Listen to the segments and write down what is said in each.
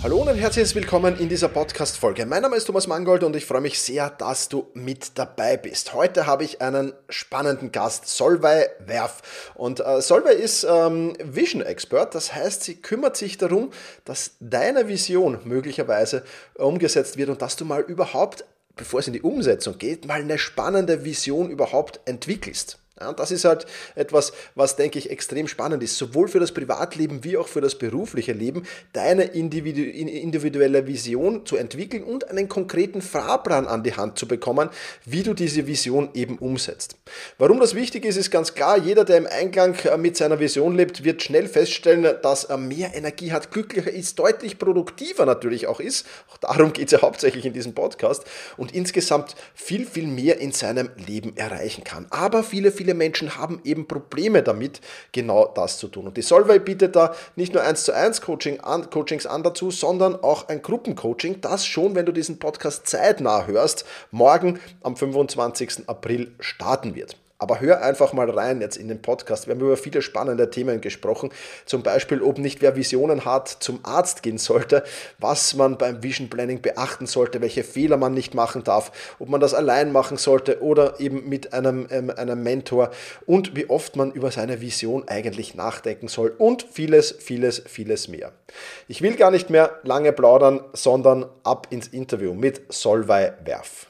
Hallo und herzliches Willkommen in dieser Podcast-Folge. Mein Name ist Thomas Mangold und ich freue mich sehr, dass du mit dabei bist. Heute habe ich einen spannenden Gast, Solvay Werf. Und äh, Solvay ist ähm, Vision Expert, das heißt, sie kümmert sich darum, dass deine Vision möglicherweise umgesetzt wird und dass du mal überhaupt, bevor es in die Umsetzung geht, mal eine spannende Vision überhaupt entwickelst. Ja, und das ist halt etwas, was, denke ich, extrem spannend ist, sowohl für das Privatleben wie auch für das berufliche Leben, deine individuelle Vision zu entwickeln und einen konkreten Fahrplan an die Hand zu bekommen, wie du diese Vision eben umsetzt. Warum das wichtig ist, ist ganz klar, jeder, der im Einklang äh, mit seiner Vision lebt, wird schnell feststellen, dass er mehr Energie hat, glücklicher ist, deutlich produktiver natürlich auch ist. Auch darum geht es ja hauptsächlich in diesem Podcast und insgesamt viel, viel mehr in seinem Leben erreichen kann. Aber viele, viele viele Menschen haben eben Probleme damit, genau das zu tun. Und die Solvay bietet da nicht nur 1 zu 1 Coaching an, Coachings an dazu, sondern auch ein Gruppencoaching, das schon, wenn du diesen Podcast zeitnah hörst, morgen am 25. April starten wird. Aber hör einfach mal rein jetzt in den Podcast. Wir haben über viele spannende Themen gesprochen. Zum Beispiel, ob nicht wer Visionen hat, zum Arzt gehen sollte, was man beim Vision Planning beachten sollte, welche Fehler man nicht machen darf, ob man das allein machen sollte oder eben mit einem, ähm, einem Mentor und wie oft man über seine Vision eigentlich nachdenken soll und vieles, vieles, vieles mehr. Ich will gar nicht mehr lange plaudern, sondern ab ins Interview mit Solvay Werf.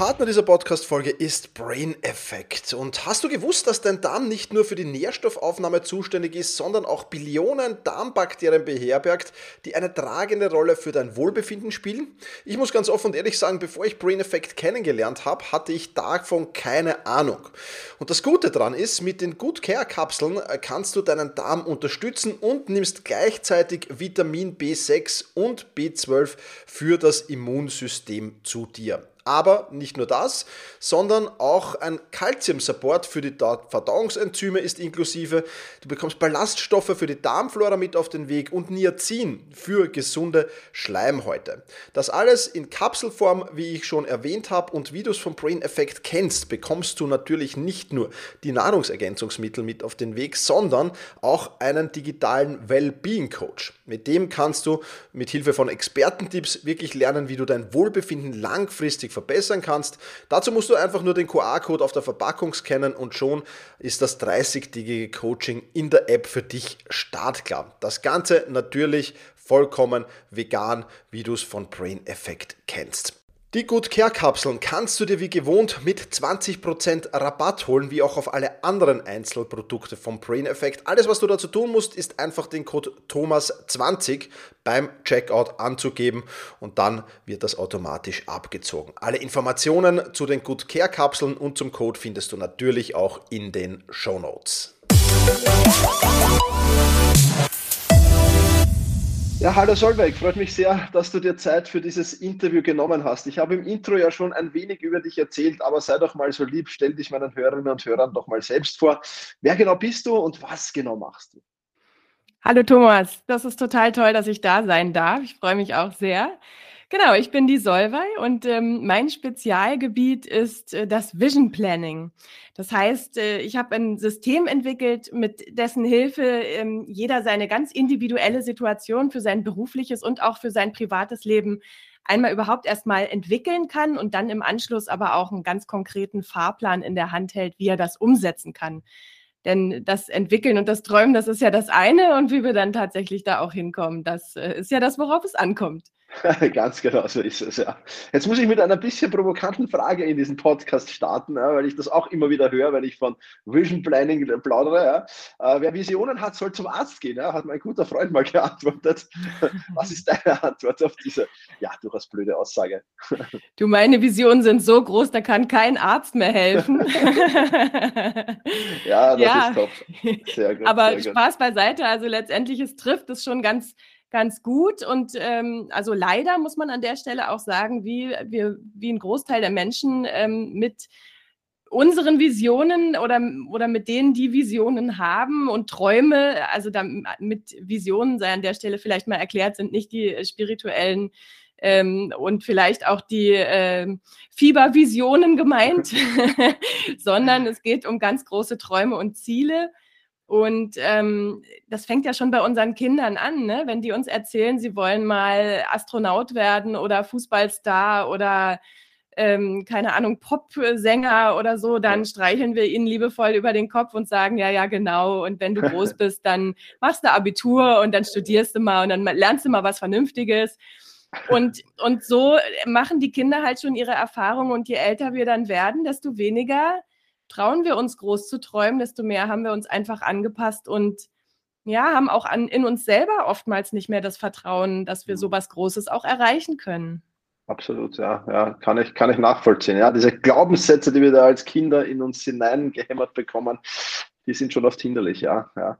Partner dieser Podcast-Folge ist Brain Effect. Und hast du gewusst, dass dein Darm nicht nur für die Nährstoffaufnahme zuständig ist, sondern auch Billionen Darmbakterien beherbergt, die eine tragende Rolle für dein Wohlbefinden spielen? Ich muss ganz offen und ehrlich sagen, bevor ich Brain Effect kennengelernt habe, hatte ich davon keine Ahnung. Und das Gute daran ist, mit den Good Care Kapseln kannst du deinen Darm unterstützen und nimmst gleichzeitig Vitamin B6 und B12 für das Immunsystem zu dir. Aber nicht nur das, sondern auch ein Calcium-Support für die Verdauungsenzyme ist inklusive. Du bekommst Ballaststoffe für die Darmflora mit auf den Weg und Niacin für gesunde Schleimhäute. Das alles in Kapselform, wie ich schon erwähnt habe, und wie du es vom Brain Effect kennst, bekommst du natürlich nicht nur die Nahrungsergänzungsmittel mit auf den Weg, sondern auch einen digitalen Wellbeing Coach. Mit dem kannst du mit Hilfe von Expertentipps wirklich lernen, wie du dein Wohlbefinden langfristig verbessern kannst. Dazu musst du einfach nur den QR-Code auf der Verpackung scannen und schon ist das 30-tägige Coaching in der App für dich startklar. Das Ganze natürlich vollkommen vegan, wie du es von Brain Effect kennst. Die Good Care Kapseln kannst du dir wie gewohnt mit 20% Rabatt holen, wie auch auf alle anderen Einzelprodukte vom Brain Effect. Alles, was du dazu tun musst, ist einfach den Code Thomas20 beim Checkout anzugeben und dann wird das automatisch abgezogen. Alle Informationen zu den Good Care Kapseln und zum Code findest du natürlich auch in den Show Notes. Ja, hallo Solveig, freut mich sehr, dass du dir Zeit für dieses Interview genommen hast. Ich habe im Intro ja schon ein wenig über dich erzählt, aber sei doch mal so lieb, stell dich meinen Hörerinnen und Hörern doch mal selbst vor. Wer genau bist du und was genau machst du? Hallo Thomas, das ist total toll, dass ich da sein darf. Ich freue mich auch sehr. Genau, ich bin die Solvay und ähm, mein Spezialgebiet ist äh, das Vision Planning. Das heißt, äh, ich habe ein System entwickelt, mit dessen Hilfe ähm, jeder seine ganz individuelle Situation für sein berufliches und auch für sein privates Leben einmal überhaupt erstmal entwickeln kann und dann im Anschluss aber auch einen ganz konkreten Fahrplan in der Hand hält, wie er das umsetzen kann. Denn das Entwickeln und das Träumen, das ist ja das eine und wie wir dann tatsächlich da auch hinkommen, das äh, ist ja das, worauf es ankommt. Ganz genau so ist es, ja. Jetzt muss ich mit einer bisschen provokanten Frage in diesen Podcast starten, ja, weil ich das auch immer wieder höre, wenn ich von Vision Planning plaudere. Ja. Äh, wer Visionen hat, soll zum Arzt gehen, ja, hat mein guter Freund mal geantwortet. Was ist deine Antwort auf diese, ja, durchaus blöde Aussage? Du, meine Visionen sind so groß, da kann kein Arzt mehr helfen. ja, das ist top. Sehr gut. Aber sehr Spaß gut. beiseite, also letztendlich, es trifft es schon ganz ganz gut. Und ähm, also leider muss man an der Stelle auch sagen, wie wir, wie ein Großteil der Menschen ähm, mit unseren Visionen oder, oder mit denen, die Visionen haben und Träume, also da, mit Visionen sei an der Stelle vielleicht mal erklärt, sind nicht die spirituellen ähm, und vielleicht auch die äh, Fiebervisionen gemeint, sondern es geht um ganz große Träume und Ziele. Und ähm, das fängt ja schon bei unseren Kindern an, ne? wenn die uns erzählen, sie wollen mal Astronaut werden oder Fußballstar oder ähm, keine Ahnung, Popsänger oder so, dann streicheln wir ihnen liebevoll über den Kopf und sagen, ja, ja, genau. Und wenn du groß bist, dann machst du Abitur und dann studierst du mal und dann lernst du mal was Vernünftiges. Und, und so machen die Kinder halt schon ihre Erfahrungen und je älter wir dann werden, desto weniger trauen wir uns groß zu träumen, desto mehr haben wir uns einfach angepasst und ja, haben auch an, in uns selber oftmals nicht mehr das Vertrauen, dass wir mhm. sowas Großes auch erreichen können. Absolut, ja, ja, kann ich, kann ich nachvollziehen. Ja, diese Glaubenssätze, die wir da als Kinder in uns hineingehämmert bekommen, die sind schon oft hinderlich, ja, ja.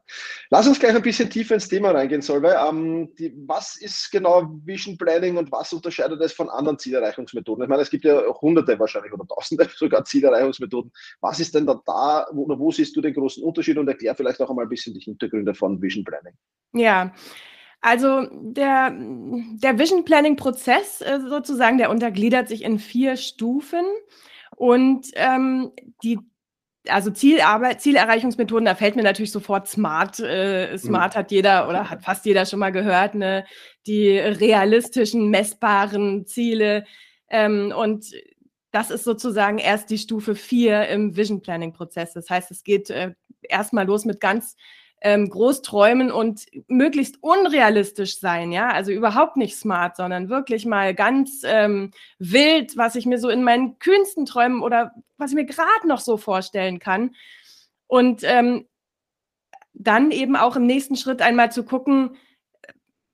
Lass uns gleich ein bisschen tiefer ins Thema reingehen, Solveig. Ähm, was ist genau Vision Planning und was unterscheidet es von anderen Zielerreichungsmethoden? Ich meine, es gibt ja hunderte wahrscheinlich oder tausende sogar Zielerreichungsmethoden. Was ist denn da da, wo, wo siehst du den großen Unterschied und erklär vielleicht auch einmal ein bisschen die Hintergründe von Vision Planning. Ja, also der, der Vision Planning Prozess äh, sozusagen, der untergliedert sich in vier Stufen. Und ähm, die also Zielarbeit, Zielerreichungsmethoden, da fällt mir natürlich sofort Smart. Äh, Smart mhm. hat jeder oder hat fast jeder schon mal gehört, ne? Die realistischen, messbaren Ziele. Ähm, und das ist sozusagen erst die Stufe 4 im Vision Planning Prozess. Das heißt, es geht äh, erstmal los mit ganz ähm, groß träumen und möglichst unrealistisch sein, ja, also überhaupt nicht smart, sondern wirklich mal ganz ähm, wild, was ich mir so in meinen kühnsten Träumen oder was ich mir gerade noch so vorstellen kann. Und ähm, dann eben auch im nächsten Schritt einmal zu gucken,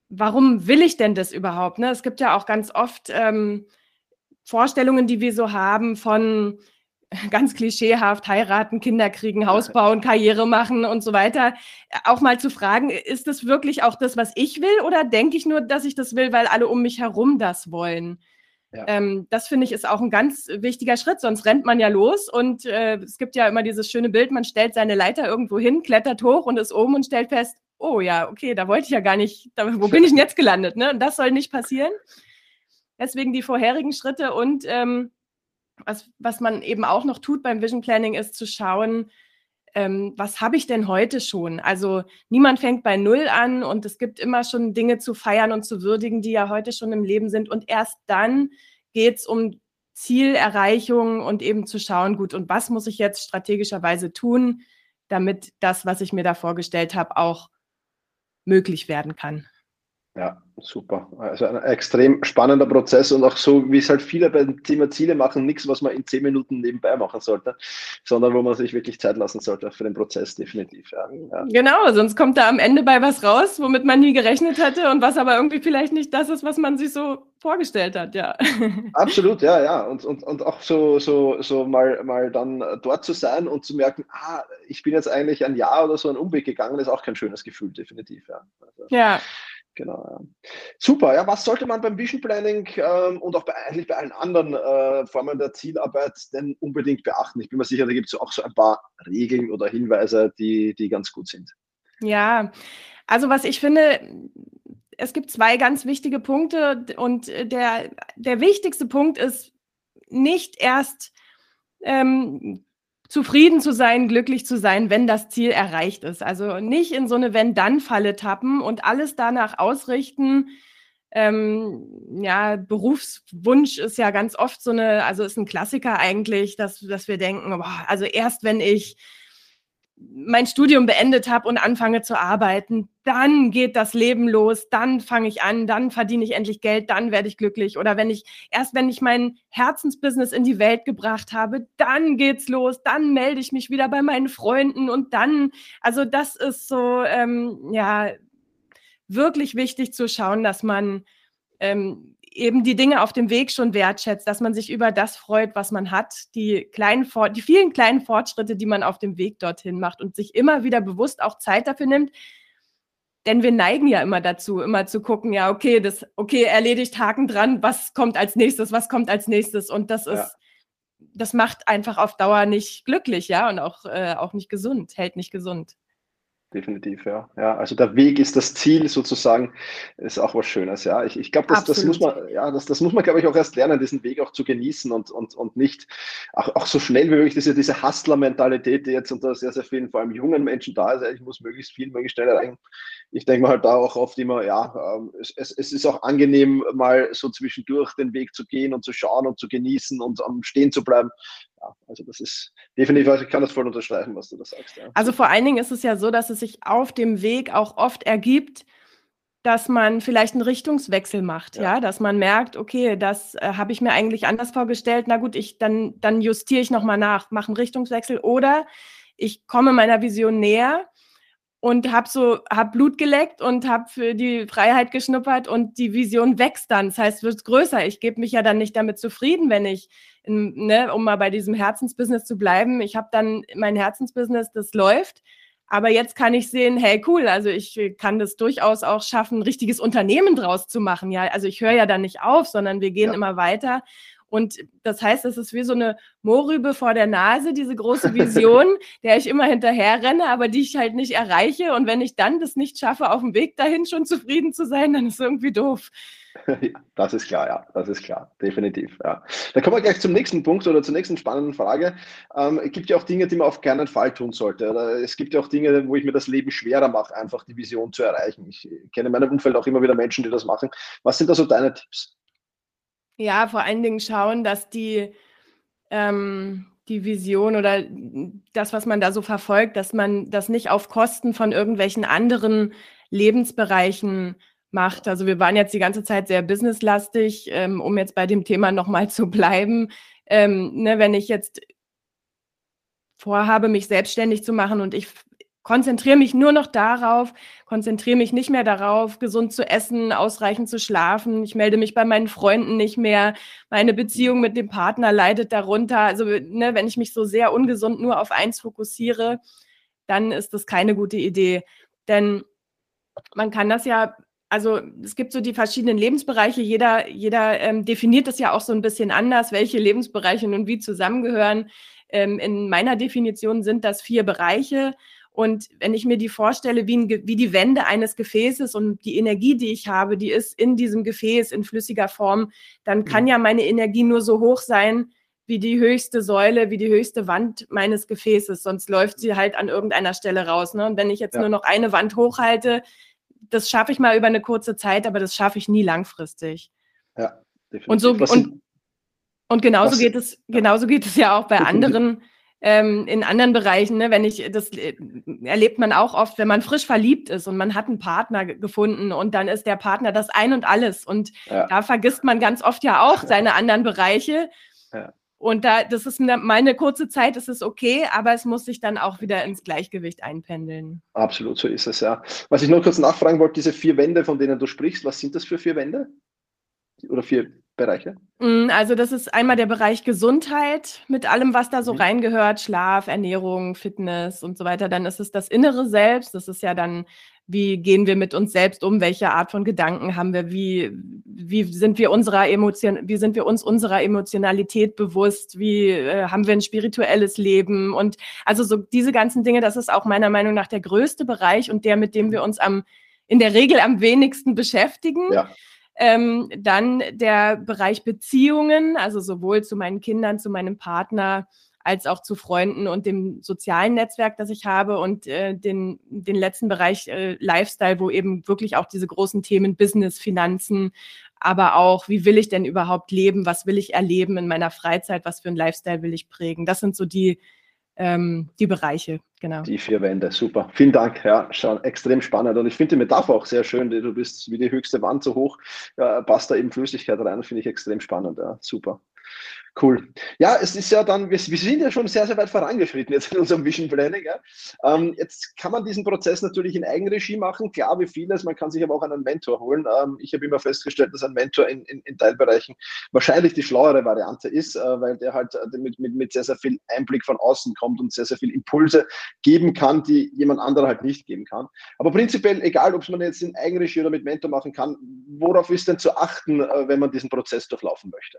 warum will ich denn das überhaupt? Ne? Es gibt ja auch ganz oft ähm, Vorstellungen, die wir so haben von ganz klischeehaft heiraten, Kinder kriegen, Haus bauen, Karriere machen und so weiter, auch mal zu fragen, ist das wirklich auch das, was ich will oder denke ich nur, dass ich das will, weil alle um mich herum das wollen? Ja. Ähm, das finde ich ist auch ein ganz wichtiger Schritt, sonst rennt man ja los und äh, es gibt ja immer dieses schöne Bild, man stellt seine Leiter irgendwo hin, klettert hoch und ist oben und stellt fest, oh ja, okay, da wollte ich ja gar nicht, da, wo bin ich denn jetzt gelandet? Ne? Und das soll nicht passieren. Deswegen die vorherigen Schritte und ähm, was, was man eben auch noch tut beim Vision Planning, ist zu schauen, ähm, was habe ich denn heute schon? Also niemand fängt bei Null an und es gibt immer schon Dinge zu feiern und zu würdigen, die ja heute schon im Leben sind. Und erst dann geht es um Zielerreichung und eben zu schauen, gut, und was muss ich jetzt strategischerweise tun, damit das, was ich mir da vorgestellt habe, auch möglich werden kann. Ja, super. Also ein extrem spannender Prozess und auch so, wie es halt viele beim Thema Ziele machen, nichts, was man in zehn Minuten nebenbei machen sollte, sondern wo man sich wirklich Zeit lassen sollte für den Prozess, definitiv. Ja. Ja. Genau, sonst kommt da am Ende bei was raus, womit man nie gerechnet hatte und was aber irgendwie vielleicht nicht das ist, was man sich so vorgestellt hat, ja. Absolut, ja, ja. Und, und, und auch so, so, so mal, mal dann dort zu sein und zu merken, ah, ich bin jetzt eigentlich ein Jahr oder so einen Umweg gegangen, ist auch kein schönes Gefühl, definitiv, ja. Also, ja. Genau. Ja. Super. Ja, was sollte man beim Vision Planning ähm, und auch bei, eigentlich bei allen anderen äh, Formen der Zielarbeit denn unbedingt beachten? Ich bin mir sicher, da gibt es auch so ein paar Regeln oder Hinweise, die, die ganz gut sind. Ja, also was ich finde, es gibt zwei ganz wichtige Punkte und der, der wichtigste Punkt ist nicht erst ähm, zufrieden zu sein, glücklich zu sein, wenn das Ziel erreicht ist. Also nicht in so eine Wenn-Dann-Falle tappen und alles danach ausrichten. Ähm, ja, Berufswunsch ist ja ganz oft so eine, also ist ein Klassiker eigentlich, dass, dass wir denken, boah, also erst wenn ich mein Studium beendet habe und anfange zu arbeiten, dann geht das Leben los, dann fange ich an, dann verdiene ich endlich Geld, dann werde ich glücklich. Oder wenn ich, erst wenn ich mein Herzensbusiness in die Welt gebracht habe, dann geht's los, dann melde ich mich wieder bei meinen Freunden und dann, also das ist so, ähm, ja, wirklich wichtig zu schauen, dass man ähm, eben die Dinge auf dem Weg schon wertschätzt, dass man sich über das freut, was man hat, die kleinen, die vielen kleinen Fortschritte, die man auf dem Weg dorthin macht und sich immer wieder bewusst auch Zeit dafür nimmt. Denn wir neigen ja immer dazu, immer zu gucken, ja, okay, das, okay, erledigt, Haken dran, was kommt als nächstes, was kommt als nächstes? Und das ist, ja. das macht einfach auf Dauer nicht glücklich, ja, und auch, äh, auch nicht gesund, hält nicht gesund definitiv, ja. ja. Also der Weg ist das Ziel sozusagen, ist auch was Schönes, ja. Ich, ich glaube, das, das muss man, ja, das, das muss man, glaube ich, auch erst lernen, diesen Weg auch zu genießen und, und, und nicht auch, auch so schnell wie möglich diese, diese Hustler-Mentalität, die jetzt unter sehr, sehr vielen, vor allem jungen Menschen da ist, ich muss möglichst viel, möglichst schnell erreichen. Ich denke mal halt da auch oft immer, ja, ähm, es, es, es ist auch angenehm, mal so zwischendurch den Weg zu gehen und zu schauen und zu genießen und am Stehen zu bleiben ja, also das ist definitiv, also ich kann das voll unterstreichen, was du da sagst. Ja. Also vor allen Dingen ist es ja so, dass es sich auf dem Weg auch oft ergibt, dass man vielleicht einen Richtungswechsel macht, ja, ja? dass man merkt, okay, das äh, habe ich mir eigentlich anders vorgestellt. Na gut, ich dann dann justiere ich nochmal nach, mache einen Richtungswechsel oder ich komme meiner Vision näher und habe so hab Blut geleckt und habe für die Freiheit geschnuppert und die Vision wächst dann. Das heißt, wird größer. Ich gebe mich ja dann nicht damit zufrieden, wenn ich in, ne, um mal bei diesem Herzensbusiness zu bleiben, ich habe dann mein Herzensbusiness, das läuft. Aber jetzt kann ich sehen, hey, cool, also ich kann das durchaus auch schaffen, ein richtiges Unternehmen draus zu machen. Ja, also ich höre ja dann nicht auf, sondern wir gehen ja. immer weiter. Und das heißt, es ist wie so eine Mohrrübe vor der Nase, diese große Vision, der ich immer hinterher renne, aber die ich halt nicht erreiche. Und wenn ich dann das nicht schaffe, auf dem Weg dahin schon zufrieden zu sein, dann ist es irgendwie doof. Das ist klar, ja, das ist klar, definitiv. Ja. Da kommen wir gleich zum nächsten Punkt oder zur nächsten spannenden Frage. Ähm, es gibt ja auch Dinge, die man auf keinen Fall tun sollte. Oder es gibt ja auch Dinge, wo ich mir das Leben schwerer mache, einfach die Vision zu erreichen. Ich kenne in meinem Umfeld auch immer wieder Menschen, die das machen. Was sind da so deine Tipps? Ja, vor allen Dingen schauen, dass die, ähm, die Vision oder das, was man da so verfolgt, dass man das nicht auf Kosten von irgendwelchen anderen Lebensbereichen macht. Also wir waren jetzt die ganze Zeit sehr businesslastig, ähm, um jetzt bei dem Thema nochmal zu bleiben. Ähm, ne, wenn ich jetzt vorhabe, mich selbstständig zu machen und ich konzentriere mich nur noch darauf, konzentriere mich nicht mehr darauf, gesund zu essen, ausreichend zu schlafen. Ich melde mich bei meinen Freunden nicht mehr. Meine Beziehung mit dem Partner leidet darunter. Also, ne, wenn ich mich so sehr ungesund nur auf eins fokussiere, dann ist das keine gute Idee. Denn man kann das ja also es gibt so die verschiedenen Lebensbereiche. Jeder, jeder ähm, definiert das ja auch so ein bisschen anders, welche Lebensbereiche nun wie zusammengehören. Ähm, in meiner Definition sind das vier Bereiche. Und wenn ich mir die vorstelle, wie, ein, wie die Wände eines Gefäßes und die Energie, die ich habe, die ist in diesem Gefäß in flüssiger Form, dann kann mhm. ja meine Energie nur so hoch sein, wie die höchste Säule, wie die höchste Wand meines Gefäßes, sonst läuft sie halt an irgendeiner Stelle raus. Ne? Und wenn ich jetzt ja. nur noch eine Wand hochhalte, das schaffe ich mal über eine kurze Zeit, aber das schaffe ich nie langfristig. Ja, definitiv. Und so und, und genauso geht es, genauso geht es ja auch bei anderen ähm, in anderen Bereichen, ne, wenn ich, das äh, erlebt man auch oft, wenn man frisch verliebt ist und man hat einen Partner gefunden und dann ist der Partner das Ein und Alles. Und ja. da vergisst man ganz oft ja auch seine anderen Bereiche. Ja. Und da, das ist eine, meine kurze Zeit, ist okay, aber es muss sich dann auch wieder ins Gleichgewicht einpendeln. Absolut, so ist es, ja. Was ich nur kurz nachfragen wollte, diese vier Wände, von denen du sprichst, was sind das für vier Wände? Oder vier Bereiche? Mm, also das ist einmal der Bereich Gesundheit mit allem, was da so mhm. reingehört, Schlaf, Ernährung, Fitness und so weiter. Dann ist es das innere Selbst. Das ist ja dann, wie gehen wir mit uns selbst um? Welche Art von Gedanken haben wir? Wie, wie sind wir unserer Emotion, wie sind wir uns unserer Emotionalität bewusst? Wie äh, haben wir ein spirituelles Leben? Und also so diese ganzen Dinge, das ist auch meiner Meinung nach der größte Bereich und der, mit dem wir uns am in der Regel am wenigsten beschäftigen. Ja. Ähm, dann der Bereich Beziehungen, also sowohl zu meinen Kindern, zu meinem Partner, als auch zu Freunden und dem sozialen Netzwerk, das ich habe und äh, den, den letzten Bereich äh, Lifestyle, wo eben wirklich auch diese großen Themen Business, Finanzen, aber auch, wie will ich denn überhaupt leben, was will ich erleben in meiner Freizeit, was für ein Lifestyle will ich prägen. Das sind so die, ähm, die Bereiche, genau. Die vier Wände, super. Vielen Dank, ja, schon extrem spannend. Und ich finde die Metapher auch sehr schön. Du bist wie die höchste Wand so hoch, ja, passt da eben Flüssigkeit rein, finde ich extrem spannend, ja, super. Cool. Ja, es ist ja dann, wir, wir, sind ja schon sehr, sehr weit vorangeschritten jetzt in unserem Vision Planning. Ja. Ähm, jetzt kann man diesen Prozess natürlich in Eigenregie machen, klar wie vieles, man kann sich aber auch einen Mentor holen. Ähm, ich habe immer festgestellt, dass ein Mentor in, in, in, Teilbereichen wahrscheinlich die schlauere Variante ist, äh, weil der halt äh, mit, mit, mit sehr, sehr viel Einblick von außen kommt und sehr, sehr viel Impulse geben kann, die jemand anderer halt nicht geben kann. Aber prinzipiell, egal ob es man jetzt in Eigenregie oder mit Mentor machen kann, worauf ist denn zu achten, äh, wenn man diesen Prozess durchlaufen möchte?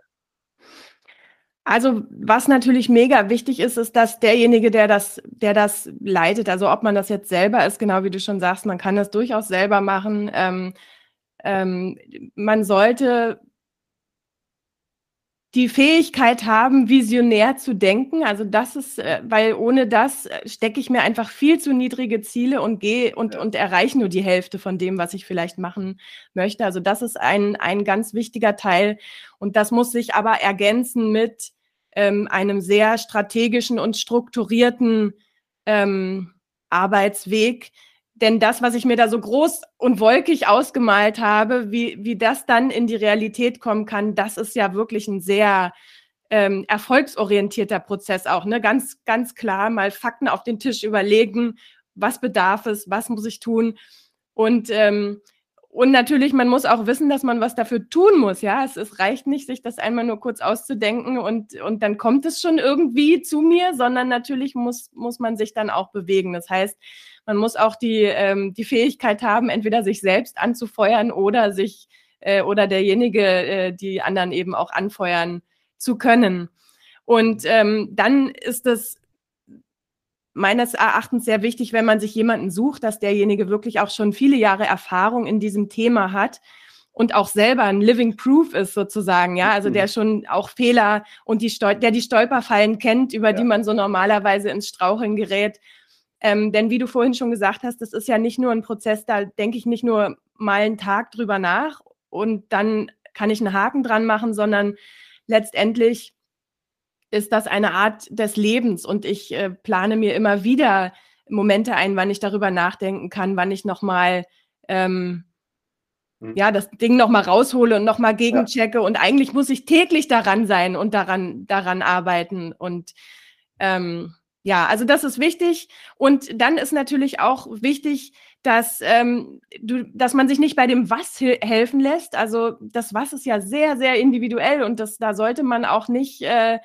Also was natürlich mega wichtig ist, ist, dass derjenige, der das, der das leitet, also ob man das jetzt selber ist, genau wie du schon sagst, man kann das durchaus selber machen. Ähm, ähm, man sollte die Fähigkeit haben, visionär zu denken. Also das ist, äh, weil ohne das äh, stecke ich mir einfach viel zu niedrige Ziele und gehe und, und erreiche nur die Hälfte von dem, was ich vielleicht machen möchte. Also das ist ein, ein ganz wichtiger Teil. Und das muss sich aber ergänzen mit ähm, einem sehr strategischen und strukturierten ähm, Arbeitsweg. Denn das, was ich mir da so groß und wolkig ausgemalt habe, wie, wie das dann in die Realität kommen kann, das ist ja wirklich ein sehr ähm, erfolgsorientierter Prozess auch. Ne? Ganz, ganz klar mal Fakten auf den Tisch überlegen, was bedarf es, was muss ich tun. Und ähm, und natürlich, man muss auch wissen, dass man was dafür tun muss. Ja, es, es, reicht nicht, sich das einmal nur kurz auszudenken und, und dann kommt es schon irgendwie zu mir, sondern natürlich muss, muss man sich dann auch bewegen. Das heißt, man muss auch die, ähm, die Fähigkeit haben, entweder sich selbst anzufeuern oder sich äh, oder derjenige, äh, die anderen eben auch anfeuern zu können. Und ähm, dann ist es meines Erachtens sehr wichtig, wenn man sich jemanden sucht, dass derjenige wirklich auch schon viele Jahre Erfahrung in diesem Thema hat und auch selber ein Living Proof ist sozusagen, ja, also der mhm. schon auch Fehler und die Stol der die Stolperfallen kennt, über ja. die man so normalerweise ins Straucheln gerät. Ähm, denn wie du vorhin schon gesagt hast, das ist ja nicht nur ein Prozess, da denke ich nicht nur mal einen Tag drüber nach und dann kann ich einen Haken dran machen, sondern letztendlich ist das eine Art des Lebens und ich äh, plane mir immer wieder Momente ein, wann ich darüber nachdenken kann, wann ich nochmal ähm, hm. ja, das Ding nochmal raushole und nochmal gegenchecke. Ja. Und eigentlich muss ich täglich daran sein und daran, daran arbeiten. Und ähm, ja, also das ist wichtig. Und dann ist natürlich auch wichtig, dass, ähm, du, dass man sich nicht bei dem Was helfen lässt. Also das Was ist ja sehr, sehr individuell und das, da sollte man auch nicht äh,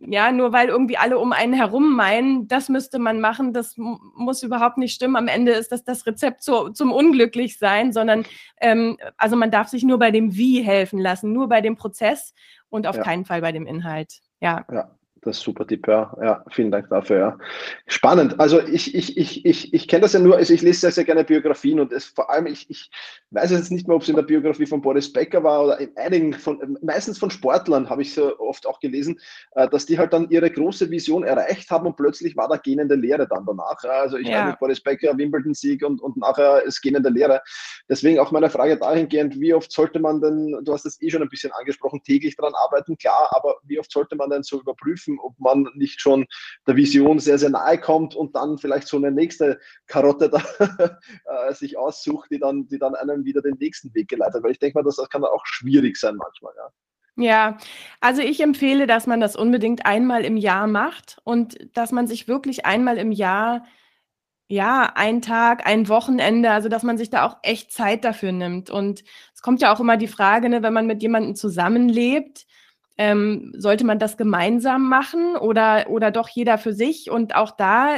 ja, nur weil irgendwie alle um einen herum meinen, das müsste man machen, das muss überhaupt nicht stimmen. Am Ende ist das das Rezept zu, zum Unglücklichsein, sondern ähm, also man darf sich nur bei dem Wie helfen lassen, nur bei dem Prozess und auf ja. keinen Fall bei dem Inhalt. Ja. ja. Das ist super Tipp, ja. ja. Vielen Dank dafür, ja. Spannend. Also ich, ich, ich, ich, ich kenne das ja nur, also ich lese sehr, sehr gerne Biografien und es, vor allem, ich, ich weiß jetzt nicht mehr, ob es in der Biografie von Boris Becker war oder in einigen von, meistens von Sportlern habe ich so oft auch gelesen, äh, dass die halt dann ihre große Vision erreicht haben und plötzlich war da gähnende Lehre dann danach. Also ich ja. weiß Boris Becker, Wimbledon-Sieg und, und nachher ist gähnende Lehre. Deswegen auch meine Frage dahingehend, wie oft sollte man denn, du hast es eh schon ein bisschen angesprochen, täglich daran arbeiten, klar, aber wie oft sollte man denn so überprüfen, prüfen, ob man nicht schon der Vision sehr, sehr nahe kommt und dann vielleicht so eine nächste Karotte da, äh, sich aussucht, die dann, die dann einem wieder den nächsten Weg geleitet. Weil ich denke mal, das kann auch schwierig sein manchmal. Ja. Ja, also ich empfehle, dass man das unbedingt einmal im Jahr macht und dass man sich wirklich einmal im Jahr, ja, ein Tag, ein Wochenende, also dass man sich da auch echt Zeit dafür nimmt. Und es kommt ja auch immer die Frage, ne, wenn man mit jemandem zusammenlebt, ähm, sollte man das gemeinsam machen oder, oder doch jeder für sich? Und auch da,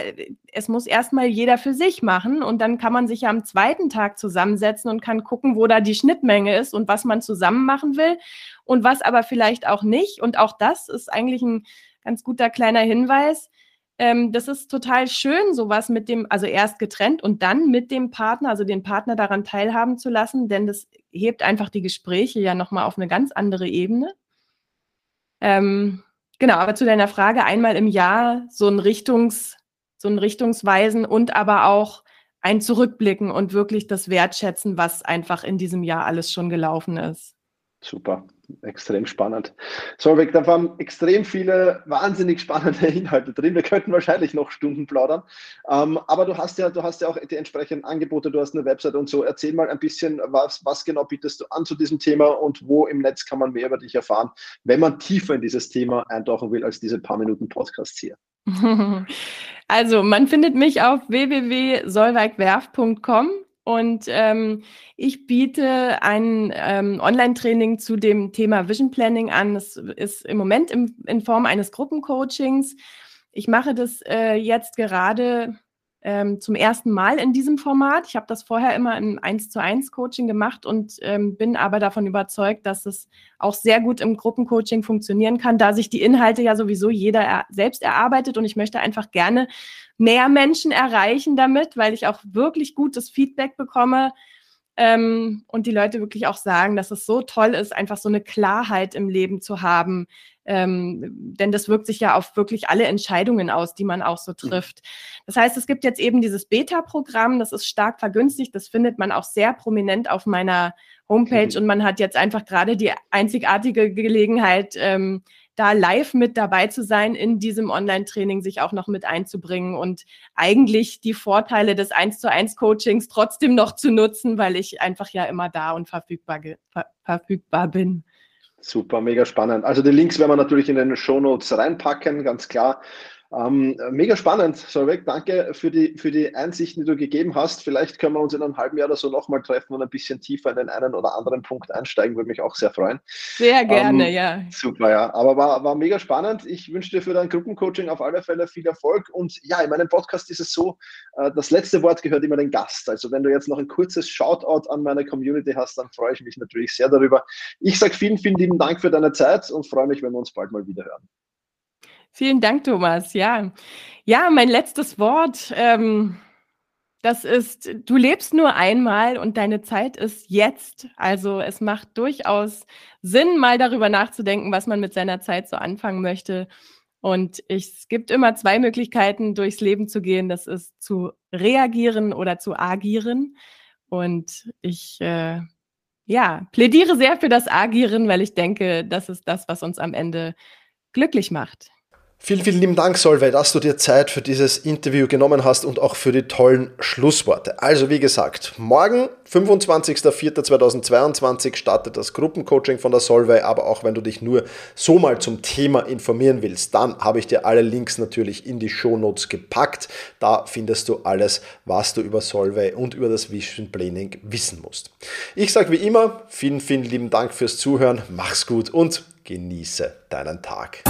es muss erstmal jeder für sich machen und dann kann man sich ja am zweiten Tag zusammensetzen und kann gucken, wo da die Schnittmenge ist und was man zusammen machen will und was aber vielleicht auch nicht. Und auch das ist eigentlich ein ganz guter kleiner Hinweis. Ähm, das ist total schön, sowas mit dem, also erst getrennt und dann mit dem Partner, also den Partner daran teilhaben zu lassen, denn das hebt einfach die Gespräche ja nochmal auf eine ganz andere Ebene. Ähm, genau, aber zu deiner Frage, einmal im Jahr so ein Richtungs, so ein Richtungsweisen und aber auch ein Zurückblicken und wirklich das Wertschätzen, was einfach in diesem Jahr alles schon gelaufen ist. Super extrem spannend. Solveig, da waren extrem viele wahnsinnig spannende Inhalte drin. Wir könnten wahrscheinlich noch Stunden plaudern. Ähm, aber du hast ja, du hast ja auch die entsprechenden Angebote, du hast eine Website und so. Erzähl mal ein bisschen, was, was genau bietest du an zu diesem Thema und wo im Netz kann man mehr über dich erfahren, wenn man tiefer in dieses Thema eintauchen will, als diese paar Minuten Podcasts hier. Also, man findet mich auf www.solveigwerf.com und ähm, ich biete ein ähm, Online-Training zu dem Thema Vision Planning an. Das ist im Moment im, in Form eines Gruppencoachings. Ich mache das äh, jetzt gerade ähm, zum ersten Mal in diesem Format. Ich habe das vorher immer im 1 zu 1 Coaching gemacht und ähm, bin aber davon überzeugt, dass es auch sehr gut im Gruppencoaching funktionieren kann, da sich die Inhalte ja sowieso jeder er selbst erarbeitet und ich möchte einfach gerne mehr Menschen erreichen damit, weil ich auch wirklich gutes Feedback bekomme. Ähm, und die Leute wirklich auch sagen, dass es so toll ist, einfach so eine Klarheit im Leben zu haben, ähm, denn das wirkt sich ja auf wirklich alle Entscheidungen aus, die man auch so mhm. trifft. Das heißt, es gibt jetzt eben dieses Beta-Programm, das ist stark vergünstigt, das findet man auch sehr prominent auf meiner Homepage okay. und man hat jetzt einfach gerade die einzigartige Gelegenheit, ähm, da live mit dabei zu sein, in diesem Online-Training sich auch noch mit einzubringen und eigentlich die Vorteile des 1 zu 1 Coachings trotzdem noch zu nutzen, weil ich einfach ja immer da und verfügbar, ver verfügbar bin. Super, mega spannend. Also die Links werden wir natürlich in den Show Notes reinpacken, ganz klar. Ähm, mega spannend, Solveig. Danke für die, für die Einsichten, die du gegeben hast. Vielleicht können wir uns in einem halben Jahr oder so nochmal treffen und ein bisschen tiefer in den einen oder anderen Punkt einsteigen. Würde mich auch sehr freuen. Sehr gerne, ähm, ja. Super, ja. Aber war, war mega spannend. Ich wünsche dir für dein Gruppencoaching auf alle Fälle viel Erfolg. Und ja, in meinem Podcast ist es so, äh, das letzte Wort gehört immer den Gast. Also wenn du jetzt noch ein kurzes Shoutout an meine Community hast, dann freue ich mich natürlich sehr darüber. Ich sage vielen, vielen lieben Dank für deine Zeit und freue mich, wenn wir uns bald mal wieder hören. Vielen Dank, Thomas. Ja, ja, mein letztes Wort. Ähm, das ist, du lebst nur einmal und deine Zeit ist jetzt. Also es macht durchaus Sinn, mal darüber nachzudenken, was man mit seiner Zeit so anfangen möchte. Und ich, es gibt immer zwei Möglichkeiten, durchs Leben zu gehen. Das ist zu reagieren oder zu agieren. Und ich äh, ja, plädiere sehr für das Agieren, weil ich denke, das ist das, was uns am Ende glücklich macht. Vielen, vielen lieben Dank, Solveig, dass du dir Zeit für dieses Interview genommen hast und auch für die tollen Schlussworte. Also, wie gesagt, morgen, 25.04.2022, startet das Gruppencoaching von der Solveig. Aber auch wenn du dich nur so mal zum Thema informieren willst, dann habe ich dir alle Links natürlich in die Shownotes gepackt. Da findest du alles, was du über Solveig und über das Vision Planning wissen musst. Ich sage wie immer, vielen, vielen lieben Dank fürs Zuhören. Mach's gut und genieße deinen Tag.